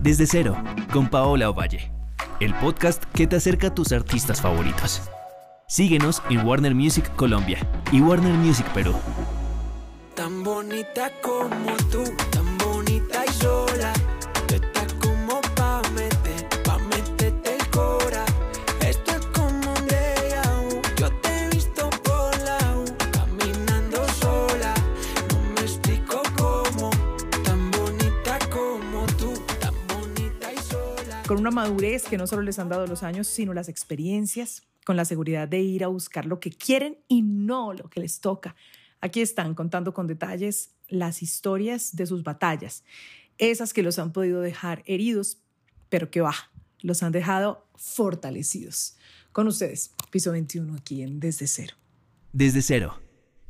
Desde cero, con Paola Ovalle, el podcast que te acerca a tus artistas favoritos. Síguenos en Warner Music Colombia y Warner Music Perú. Tan bonita como tú, tan bonita y sola. Con una madurez que no solo les han dado los años, sino las experiencias, con la seguridad de ir a buscar lo que quieren y no lo que les toca. Aquí están contando con detalles las historias de sus batallas, esas que los han podido dejar heridos, pero que va, los han dejado fortalecidos. Con ustedes, piso 21 aquí en Desde Cero. Desde cero,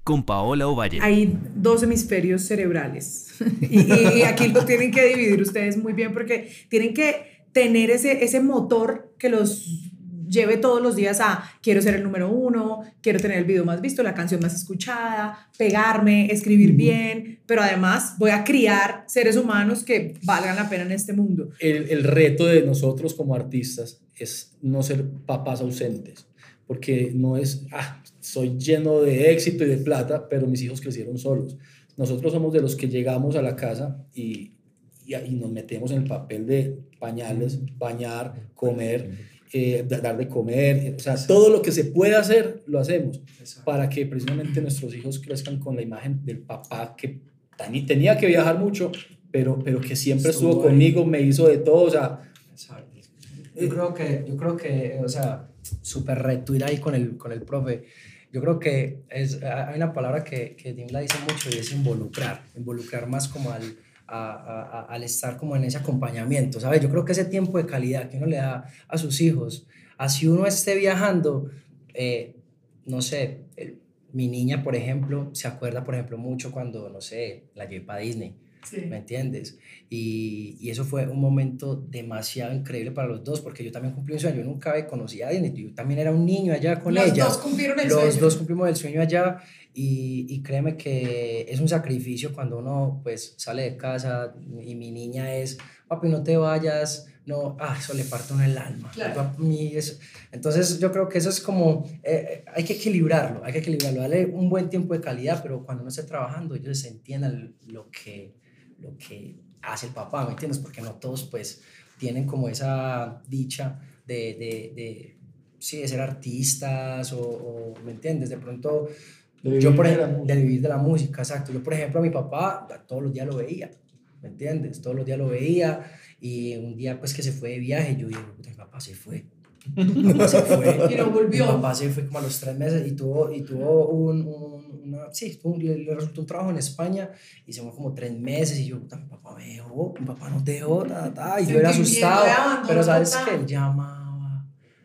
con Paola Ovalle. Hay dos hemisferios cerebrales y, y aquí lo tienen que dividir ustedes muy bien porque tienen que tener ese, ese motor que los lleve todos los días a quiero ser el número uno, quiero tener el video más visto, la canción más escuchada, pegarme, escribir bien, pero además voy a criar seres humanos que valgan la pena en este mundo. el, el reto de nosotros como artistas es no ser papás ausentes, porque no es, ah, soy lleno de éxito y de plata, pero mis hijos crecieron solos. Nosotros somos de los que llegamos a la casa y, y, y nos metemos en el papel de pañales, bañar, comer, eh, da- dar de comer, o sea, todo lo que se puede hacer, lo hacemos, para que precisamente nuestros hijos crezcan con la imagen del papá que tenía que viajar mucho, pero, pero que siempre estuvo, Estuvo conmigo, me hizo de todo, o sea, Exacto. Yo creo que, yo creo que, o sea, súper reto ir ahí con el, con el profe. Yo creo que es, hay una palabra que, que Dim la dice mucho y es involucrar, involucrar más como al, a- a- al estar como en ese acompañamiento, ¿sabes? Yo creo que ese tiempo de calidad que uno le da a sus hijos, así uno esté viajando, eh, no sé, mi niña, por ejemplo, se acuerda, por ejemplo, mucho cuando, no sé, la llevé para Disney. ¿Me entiendes? Y, y eso fue un momento demasiado increíble para los dos, porque yo también cumplí un sueño, yo nunca había conocido a Disney, yo también era un niño allá con Los ella. dos cumplieron el los sueño. dos cumplimos el sueño allá y, y créeme que es un sacrificio cuando uno pues sale de casa y mi niña es, papi, no te vayas, no, ah, eso le parte uno el alma. Claro. Mí entonces yo creo que eso es como, eh, eh, hay que equilibrarlo, hay que equilibrarlo, darle un buen tiempo de calidad, pero cuando uno esté trabajando ellos entiendan lo que, lo que hace el papá, ¿me entiendes? Porque no todos pues tienen como esa dicha de, de, de sí, de ser artistas o, o, ¿me entiendes? De pronto, De yo por ejemplo, de vivir de la música, exacto. Yo, por ejemplo, a mi papá todos los días lo veía, ¿me entiendes? Todos los días lo veía y un día pues que se fue de viaje, yo dije, puta, mi papá se fue. Mi papá se fue. Y no volvió. Mi papá se fue como a los tres meses y tuvo, y tuvo un, un- sí, un- le, le resultó un trabajo en España y se fue como tres meses y yo, mi papá me dejó, mi papá nos dejó, ta, ta, y yo era asustado, pero sabes que él llamaba,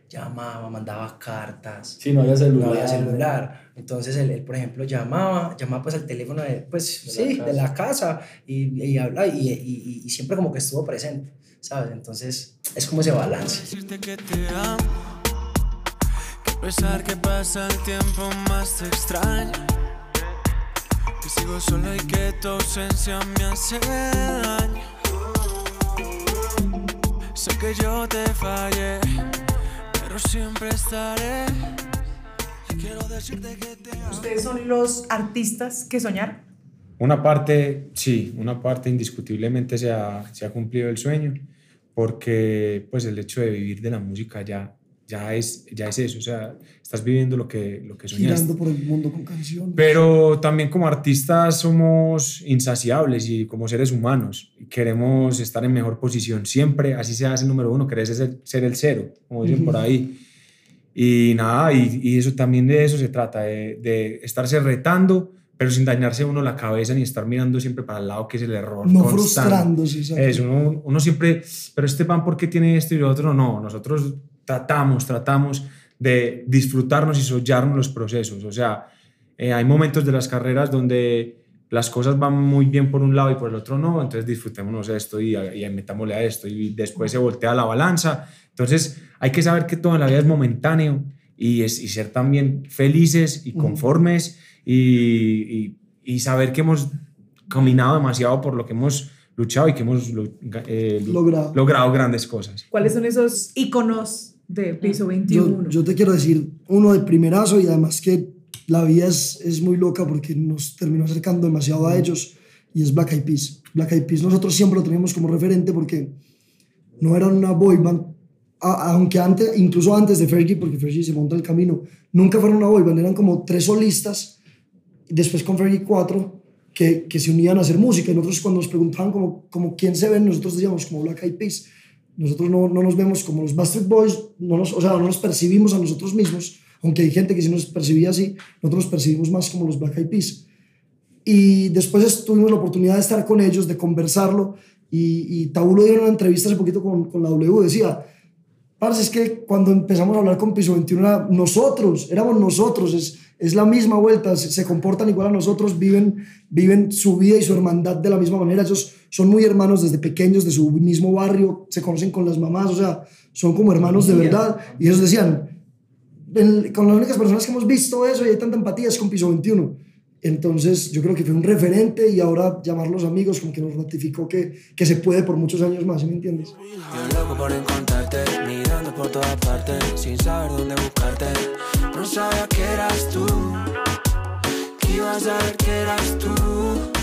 llamaba, mandaba cartas, si no había celular. no había celular. Entonces él, él, por ejemplo, llamaba, llamaba pues al teléfono de, pues, De la sí, casa. de la casa y, y habla y, y, y siempre como que estuvo presente, ¿sabes? Entonces es como ese balance. Decirte que te amo. Que a pesar que pasa el tiempo más te extraño. Sigo solo y que tu ausencia me hace daño. Sé que yo te fallé, pero siempre estaré. Y quiero decirte que te amo. Ustedes son los artistas que soñaron. Una parte, sí, una parte indiscutiblemente se ha, se ha cumplido el sueño, porque pues el hecho de vivir de la música ya, ya, es, ya es eso, o sea, estás viviendo lo que, lo que soñaste. girando por el mundo con canciones. Pero también como artistas somos insaciables y como seres humanos queremos estar en mejor posición siempre, así seas el número uno, querés ser, ser el cero, como dicen por ahí. Y nada, y, y eso también de eso se trata, de, de estarse retando, pero sin dañarse uno la cabeza ni estar mirando siempre para el lado que es el error. no constante. frustrándose. Eso, uno, uno siempre, pero este pan, ¿por qué tiene esto y lo otro? No, nosotros tratamos, tratamos de disfrutarnos y sollarnos los procesos. O sea, eh, hay momentos de las carreras donde las cosas van muy bien por un lado y por el otro no, entonces disfrutémonos esto y, y metámosle a esto y después se voltea la balanza. Entonces hay que saber que todo en la vida es momentáneo y, es, y ser también felices y conformes y, y, y saber que hemos caminado demasiado por lo que hemos luchado y que hemos eh, Logrado. logrado grandes cosas. ¿Cuáles son esos iconos de piso 21? Yo, yo te quiero decir uno de primerazo y además que la vida es, es muy loca porque nos terminó acercando demasiado a ellos y es Black Eyed Peas. Black Eyed Peas nosotros siempre lo teníamos como referente porque no eran una boy band, a- aunque antes, incluso antes de Fergie, porque Fergie se monta el camino, nunca fueron una boy band, eran como tres solistas, después con Fergie cuatro, que, que se unían a hacer música. Y nosotros cuando nos preguntaban como, como quién se ven, nosotros decíamos como Black Eyed Peas. Nosotros no, no nos vemos como los Bastard Boys, no nos, o sea, no nos percibimos a nosotros mismos, aunque hay gente que sí nos percibía así, nosotros nos percibimos más como los Black Eyed Peas. Y después tuvimos la oportunidad de estar con ellos, de conversarlo, y, y Tabú lo dio una entrevista hace poquito con, con la W, decía, Parce, es que cuando empezamos a hablar con Piso 21 era nosotros, éramos nosotros, es, es la misma vuelta, se, se comportan igual a nosotros, viven, viven su vida y su hermandad de la misma manera, ellos son muy hermanos desde pequeños, de su mismo barrio, se conocen con las mamás, o sea, son como hermanos de verdad, y ellos decían, en- con las únicas personas que hemos visto eso y hay tanta empatía es con Piso 21. Entonces yo creo que fue un referente y ahora llamarlos amigos como que nos ratificó que, que se puede por muchos años más, ¿sí me entiendes? Yo loco por encontrarte, mirando por todas partes, sin saber dónde buscarte. No sabía que eras tú, que ibas a ver que eras tú.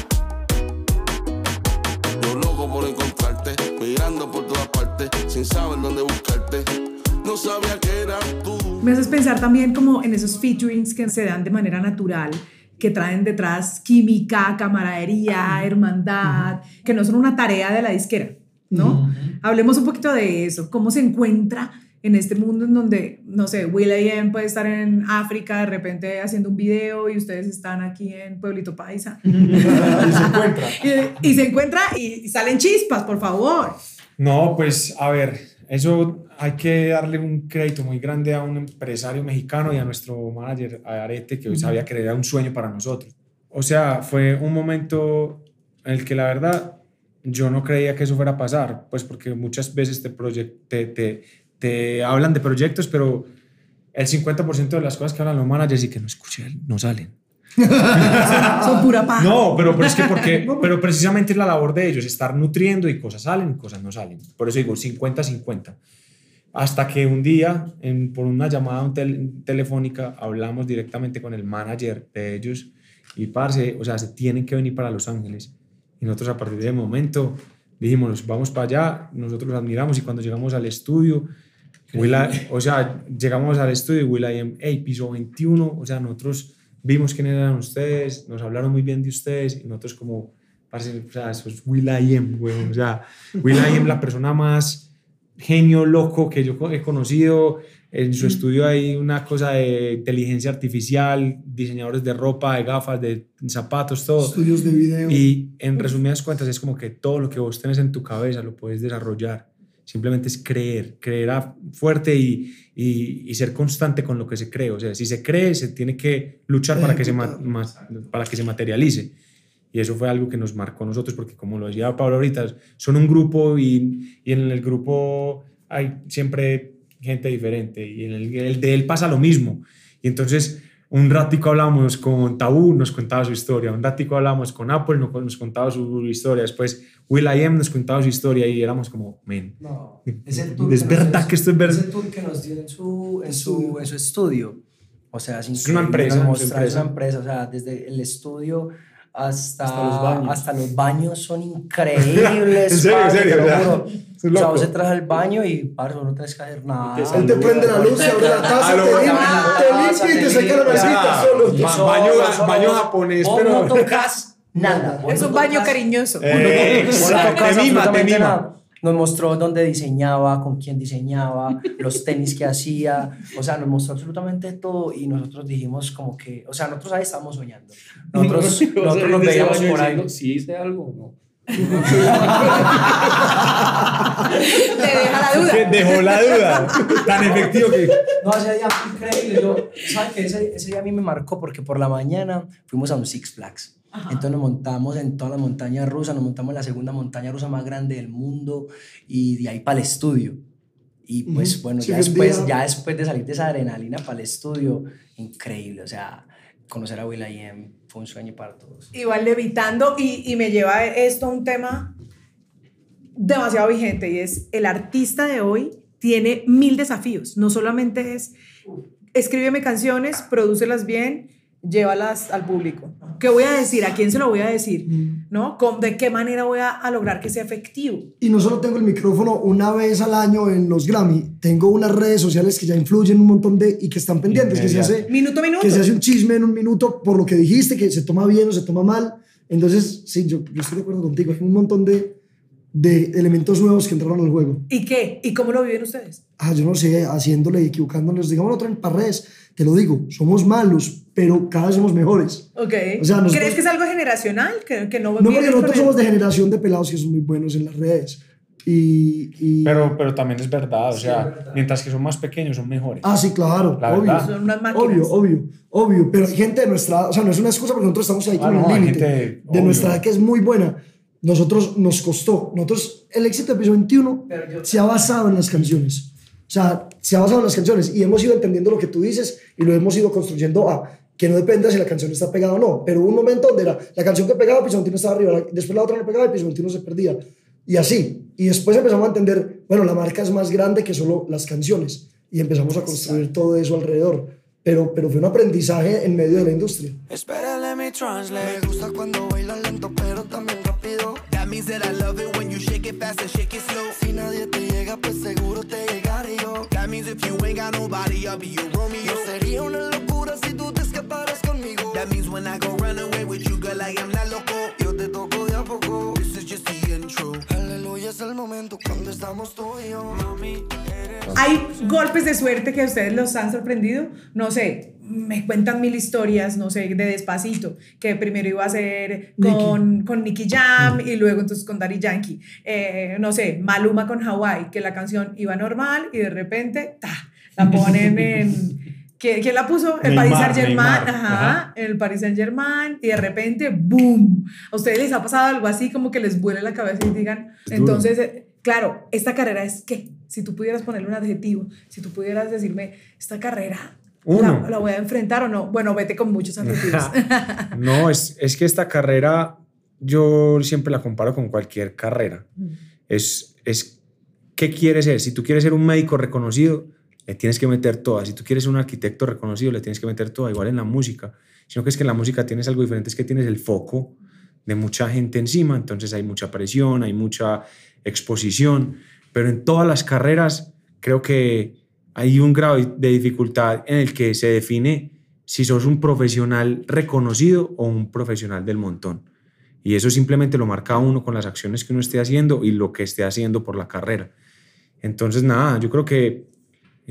Loco por encontrarte, mirando por todas partes, sin saber dónde buscarte. No sabía que eras tú. Me haces pensar también como en esos featurings que se dan de manera natural, que traen detrás química, camaradería, hermandad, que no son una tarea de la disquera, ¿no? Hablemos un poquito de eso, cómo se encuentra en este mundo en donde, no sé, Will.i.am puede estar en África de repente haciendo un video y ustedes están aquí en Pueblito Paisa. Y se encuentra. y, y se encuentra y, y salen chispas, por favor. No, pues a ver, eso hay que darle un crédito muy grande a un empresario mexicano y a nuestro manager, a Arete, que hoy sabía que era un sueño para nosotros. O sea, fue un momento en el que la verdad yo no creía que eso fuera a pasar, pues porque muchas veces te, te, te, te hablan de proyectos, pero el 50% de las cosas que hablan los managers y que no escuché no salen. Son pura paz. No, pero, pero es que porque, pero precisamente es la labor de ellos, estar nutriendo y cosas salen y cosas no salen. Por eso digo 50-50. Hasta que un día, en- por una llamada un tel- telefónica, hablamos directamente con el manager de ellos y, parce, o sea, se tienen que venir para Los Ángeles. Y nosotros a partir de ese momento dijimos, vamos para allá, nosotros los admiramos y cuando llegamos al estudio, Will.i- o sea, llegamos al estudio y Will.i.am, hey, piso 21, o sea, nosotros vimos quién eran ustedes, nos hablaron muy bien de ustedes y nosotros como, parce, o sea, eso es Will.i.am, güey, o sea, Will.i.am la persona más genio loco que yo he conocido, en su estudio hay una cosa de inteligencia artificial, diseñadores de ropa, de gafas, de zapatos, todo. Estudios de video. Y en resumidas cuentas es como que todo lo que vos tenés en tu cabeza lo puedes desarrollar. Simplemente es creer, creer a- fuerte y, y, y ser constante con lo que se cree. O sea, si se cree, se tiene que luchar para que se, para que se materialice. Y eso fue algo que nos marcó a nosotros, porque como lo decía Pablo ahorita, son un grupo y, y en el grupo hay siempre gente diferente y en el, el de él pasa lo mismo. Y entonces un ratico hablamos con Tabú, nos contaba su historia, un ratico hablamos con Apple, nos, nos contaba su historia, después Will.i.am nos contaba su historia y éramos como, men, No, es el tour es que nos verdad dio- que esto es verdad. Ese tour que nos dio en su, en su, en su estudio. O sea, es, Es una empresa, nos es mostrar- es empresa. una empresa. O sea, desde el estudio hasta, Hasta los baños. hasta los baños son increíbles. En serio, en serio, te lo o sea, es vos entras al baño y, parce, vos no tenés que hacer nada. Él te prende la luz, se abre la taza, A baño- baño japonés, vos pero- no tocas nada. Es no un baño tocas- cariñoso. Eh, no tocas te mima, te mima. nada. Nos mostró dónde diseñaba, con quién diseñaba, los tenis que hacía, o sea, nos mostró absolutamente todo y nosotros dijimos como que, o sea, nosotros ahí estábamos soñando. Nosotros, nosotros nos veíamos por ahí. Si hice algo o no. Te deja la duda. Dejó la duda. Tan efectivo que... No, ese día fue increíble. Yo, ¿sabes qué? Ese, ese día a mí me marcó porque por la mañana fuimos a un Six Flags. Entonces nos montamos en toda la montaña rusa, nos montamos en la segunda montaña rusa más grande del mundo y de ahí para el estudio. Y pues Ujú. bueno, Sí, ya, después, día- ya después de salir de esa adrenalina para el estudio, increíble. O sea, conocer a Will.i.am fue un sueño para todos. Igual levitando y, y me lleva esto a un tema demasiado vigente y es el artista de hoy tiene mil desafíos. No solamente es escríbeme canciones, prodúcelas bien, llévalas al público. ¿Qué voy a decir? ¿A quién se lo voy a decir? ¿No? ¿Cómo- ¿De qué manera voy a, a lograr que sea efectivo? Y no solo tengo el micrófono una vez al año en los Grammy, tengo unas redes sociales que ya influyen un montón de y que están pendientes, que se hace Minuto a minuto. que se hace un chisme en un minuto por lo que dijiste, que se toma bien o se toma mal. Entonces, sí, yo, yo estoy de acuerdo contigo. Hay un montón de, de elementos nuevos que entraron al juego. ¿Y qué? ¿Y cómo lo viven ustedes? Ah, yo no sé, haciéndole, equivocándonos. Digamos, otra en parres, te lo digo, somos malos, pero cada vez somos mejores. Ok. O sea, nosotros- ¿Crees que es algo generacional? Que, que no, No, porque nosotros somos de generación de pelados que son muy buenos en las redes. Y, y- Pero, pero también es verdad, o Sí, sea, verdad. mientras que son más pequeños son mejores. Ah, sí, claro, La obvio. verdad. Son unas máquinas. Obvio, obvio, obvio. Pero hay gente de nuestra, o sea, no es una excusa porque nosotros estamos ahí Ah, con no, el hay límite. gente, De obvio. nuestra edad que es muy buena. Nosotros nos costó. Nosotros, el éxito de piso 21 Pero yo- se ha basado en las canciones. O sea, se ha basado en las canciones y hemos ido entendiendo lo que tú dices y lo hemos ido construyendo a que no depende si la canción está pegada o no. Pero hubo un momento donde era la canción que pegaba, piso 21 estaba arriba, después la otra no pegaba y piso 21 se perdía. Y así. Y después empezamos a entender, bueno, la marca es más grande que solo las canciones. Y empezamos a construir todo eso alrededor. Pero, pero fue un aprendizaje en medio de la industria. Espera, let me translate. Me gusta cuando bailas lento, pero también rápido. That means that I love it when you shake it fast and shake it slow. Si nadie te llega, pues seguro te llegaré yo. That means if you ain't got nobody, I'll be your Romeo. No sería una locura si tú te escaparas conmigo. That means when I go run away with you, girl, I am not loco. Yo te toco de a poco. Es el momento cuando estamos tú y yo. Mami, eres ¿Hay golpes de suerte que a ustedes los han sorprendido? No sé, me cuentan mil historias, no sé, de Despacito, que primero iba a ser con, con Nicky Jam y luego entonces con Daddy Yankee. Eh, no sé, Maluma con Hawaii, que la canción iba normal y de repente, ta, la ponen en... ¿Quién, quién la puso? El Neymar, Paris Saint Germain, Neymar, ajá, ajá. el Paris Saint Germain, y de repente, ¡boom! ¿A ustedes les ha pasado algo así como que les vuele la cabeza y digan, Es entonces, eh, claro, esta carrera es qué? Si tú pudieras ponerle un adjetivo, si tú pudieras decirme, esta carrera, Uno. La, la voy a enfrentar o no? Bueno, vete con muchos adjetivos. No, es, es que esta carrera yo siempre la comparo con cualquier carrera. Es, es qué quieres ser. Si tú quieres ser un médico reconocido, le tienes que meter toda. Si tú quieres un arquitecto reconocido, le tienes que meter toda. Igual en la música. Sino que es que en la música tienes algo diferente, es que tienes el foco de mucha gente encima, entonces hay mucha presión, hay mucha exposición, pero en todas las carreras creo que hay un grado de dificultad en el que se define si sos un profesional reconocido o un profesional del montón. Y eso simplemente lo marca uno con las acciones que uno esté haciendo y lo que esté haciendo por la carrera. Entonces, nada, yo creo que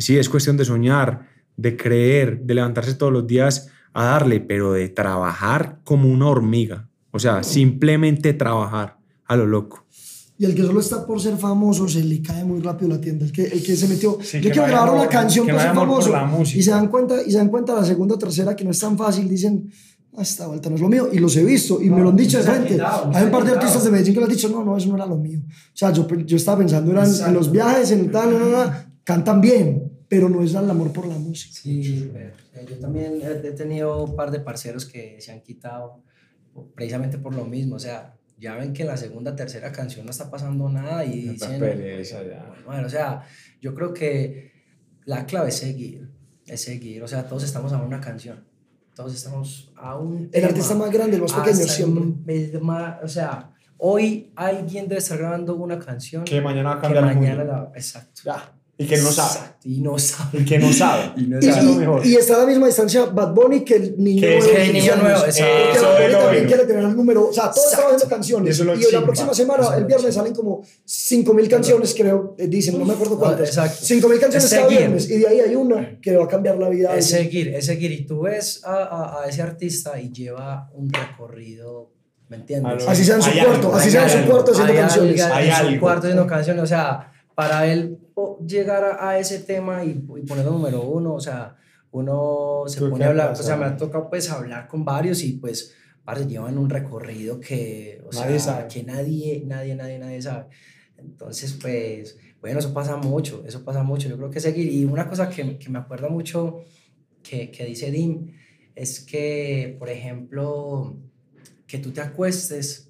sí, es cuestión de soñar, de creer, de levantarse todos los días a darle, pero de trabajar como una hormiga. O sea, simplemente trabajar a lo loco. Y el que solo está por ser famoso se le cae muy rápido la tienda. El que, el que se metió, Sí, yo que quiero no grabar amor, una canción para no ser famoso. Y se dan cuenta, y se dan cuenta la segunda o tercera que no es tan fácil. Dicen, "Ah, esta vuelta no es lo mío. Y los he visto y me lo han dicho de frente. quitado, Hay ha un par de artistas de Medellín que le han dicho, no, no, eso no era lo mío. O sea, yo, yo estaba pensando eran en los viajes, en el tal, no, no, no, cantan bien, pero no es el amor por la música. Sí, pero, yo también he tenido un par de parceros que se han quitado precisamente por lo mismo. O sea, ya ven que en la segunda, tercera canción no está pasando nada y Tanta dicen. pereza ya. Bueno, o sea, yo creo que la clave es seguir. Es seguir. O sea, todos estamos a una canción. Todos estamos a un. El tema, artista más grande, el más pequeño, siempre. el- el más- o sea, hoy alguien debe estar grabando una canción. Que mañana va a que el mundo. la- Exacto. Ya. Y que no sabe. Exacto, Y no sabe. Y que no sabe. Y no Y, Eso es lo mejor. y está a la misma distancia Bad Bunny que el niño Que es nuevo. que el 15 niño nuevo, exacto. Bad Eso Bunny es lo también bueno. quiere tener el número. O sea, todos están haciendo canciones. Y la chimba. próxima semana, Eso es el viernes, salen como 5.000 canciones, creo. eh, Dicen, no me acuerdo cuántas. exacto. 5.000 canciones Es cada viernes. Y de ahí hay una que le va a cambiar la vida. Es seguir, es seguir. Y tú ves a, a, a ese artista y lleva un recorrido, ¿me entiendes? Así sea en su Hay cuarto, algo, así sea en su cuarto haciendo canciones. Hay en su cuarto haciendo canciones, o sea, para él llegar a, a ese tema y, y ponerlo número uno, o sea, uno se ¿Tú pone a hablar, pasa? o sea, me ha tocado pues hablar con varios y pues, parce, llevan un recorrido que, o Nadie sea, sabe. que nadie, nadie, nadie, nadie sabe. Entonces, pues, bueno, eso pasa mucho, eso pasa mucho, yo creo que seguir, y una cosa que, que me acuerda mucho que, que dice Dim, es que, por ejemplo, que tú te acuestes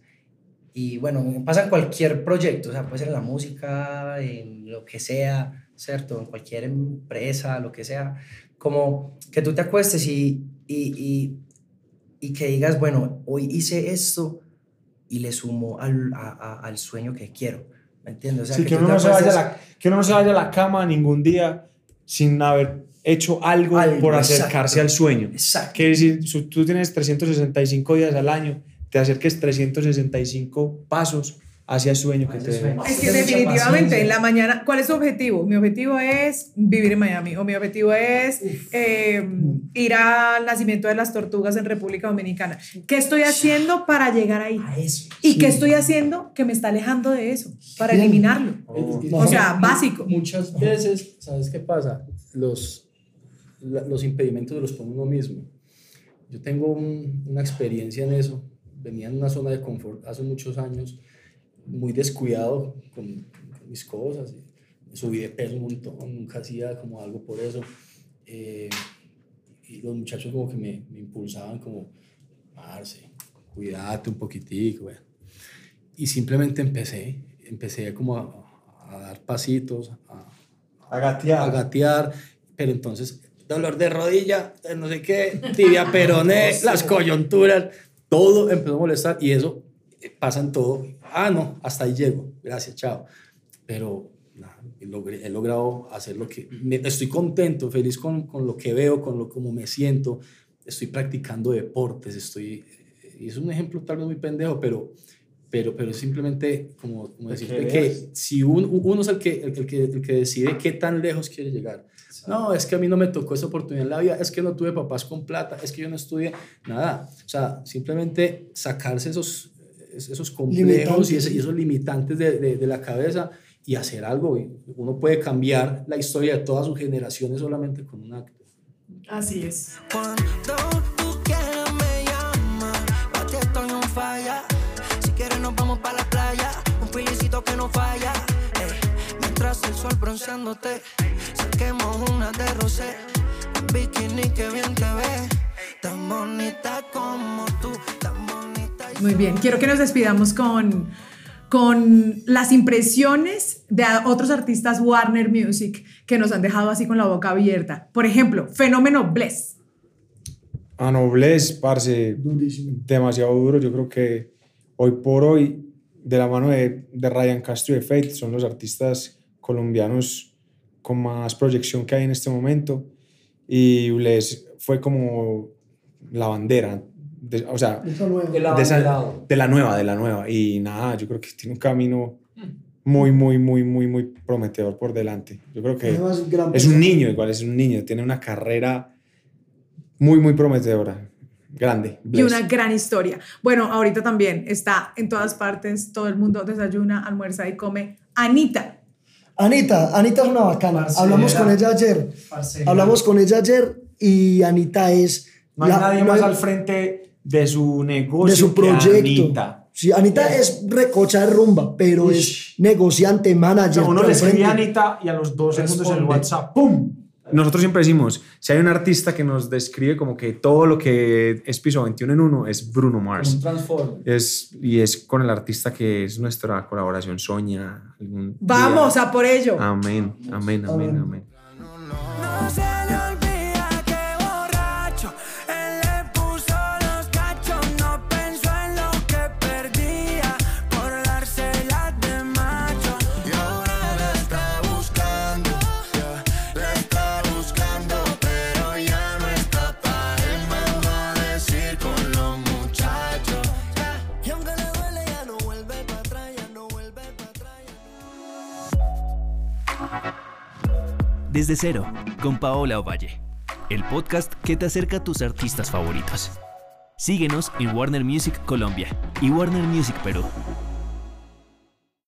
y bueno, pasa en cualquier proyecto, o sea, puede ser en la música, en lo que sea, ¿cierto? En cualquier empresa, lo que sea, como que tú te acuestes y, y, y, y que digas, bueno, hoy hice esto y le sumo al, a- a- al sueño que quiero, ¿me entiendes? O sea, Sí, que, tú uno no se vaya la, que uno no se vaya a la cama ningún día sin haber hecho algo, Algo, por exacto. acercarse al sueño. Exacto. Que si su- tú tienes 365 días al año, te acerques 365 pasos hacia el sueño que Hacia te sueño. Es que definitivamente en la mañana, ¿cuál es tu objetivo? Mi objetivo es vivir en Miami o mi objetivo es eh, ir al nacimiento de las tortugas en República Dominicana. ¿Qué estoy haciendo para llegar ahí? A eso. ¿Y qué estoy haciendo que me está alejando de eso? Para eliminarlo. Y- O sea, básico. Muchas veces, ¿sabes qué pasa? Los, la- los impedimentos los pone uno mismo. Yo tengo un- una experiencia en eso. Venía en una zona de confort hace muchos años, muy descuidado con, con mis cosas. Subí de peso un montón, nunca hacía como algo por eso. Eh, y los muchachos como que me, me impulsaban como, Marce, cuídate un poquitico. bueno". Y simplemente empecé, empecé como a, a dar pasitos, a, A gatear. a gatear, pero entonces dolor de rodilla, eh, no sé qué, tibia peroné, las coyunturas, todo empezó a molestar y eso eh, pasa en todo. Ah, no, hasta ahí llego, gracias, chao. Pero logré- he logrado hacer lo que... me- estoy contento, feliz con, con lo que veo, con lo como me siento. Estoy practicando deportes, estoy... Y es un ejemplo tal vez muy pendejo, pero, pero, pero simplemente como, como De decirte que si uno, uno es el que, el, que, el que decide qué tan lejos quiere llegar. No, es que a mí no me tocó esa oportunidad en la vida, es que no tuve papás con plata, es que yo no estudié, nada. O sea, simplemente sacarse esos, esos complejos y, ese- y esos limitantes de, de, de la cabeza y hacer algo. Y Uno puede cambiar la historia de todas sus generaciones solamente con un acto. Así es. Cuando tú quieras me llamas, pa' ti estoy on falla. Si quieres nos vamos pa' la playa, un filicito que no falla. Ey, mientras el sol bronceándote, saquemos una de rosé. En bikini que bien te ves, tan bonita como tú, tan bonita. y Muy bien. Quiero que nos despidamos con, con las impresiones de otros artistas Warner Music que nos han dejado así con la boca abierta. Por ejemplo, Fenómeno Bless. A Noblesse, parce, Durísimo. demasiado duro. Yo creo que hoy por hoy, de la mano de, de Ryan Castro y de Fate, son los artistas colombianos con más proyección que hay en este momento. Y Bless fue como la bandera, de- o sea, de, esa- abanderado. de la nueva, de la nueva. Y nada, yo creo que tiene un camino muy, muy, muy, muy, muy prometedor por delante. Yo creo que Además, es un niño, igual es un niño, tiene una carrera muy, muy prometedora, grande. Y una gran historia. Bueno, ahorita también está en todas partes, todo el mundo desayuna, almuerza y come. Anita. Anita, Anita es una bacana. Parcera. Hablamos con ella ayer. Parcera. Hablamos con ella ayer y Anita es. No hay la- nadie más al frente de su negocio de su que proyecto. Anita. Sí, Anita es recocha de rumba, pero Ush. es negociante, O manager. sea, uno le escribe a. Anita y a los dos segundos en el. WhatsApp, ¡pum! Nosotros siempre decimos, si hay un artista que nos describe como que todo lo que es piso 21 en uno, es Bruno Mars. un transform. Es, y es con el artista que es nuestra colaboración soña. día. Vamos a por ello. Amén, amén, amén, amén. No Desde cero, con Paola Ovalle. El podcast que te acerca a tus artistas favoritos. Síguenos en Warner Music Colombia y Warner Music Perú.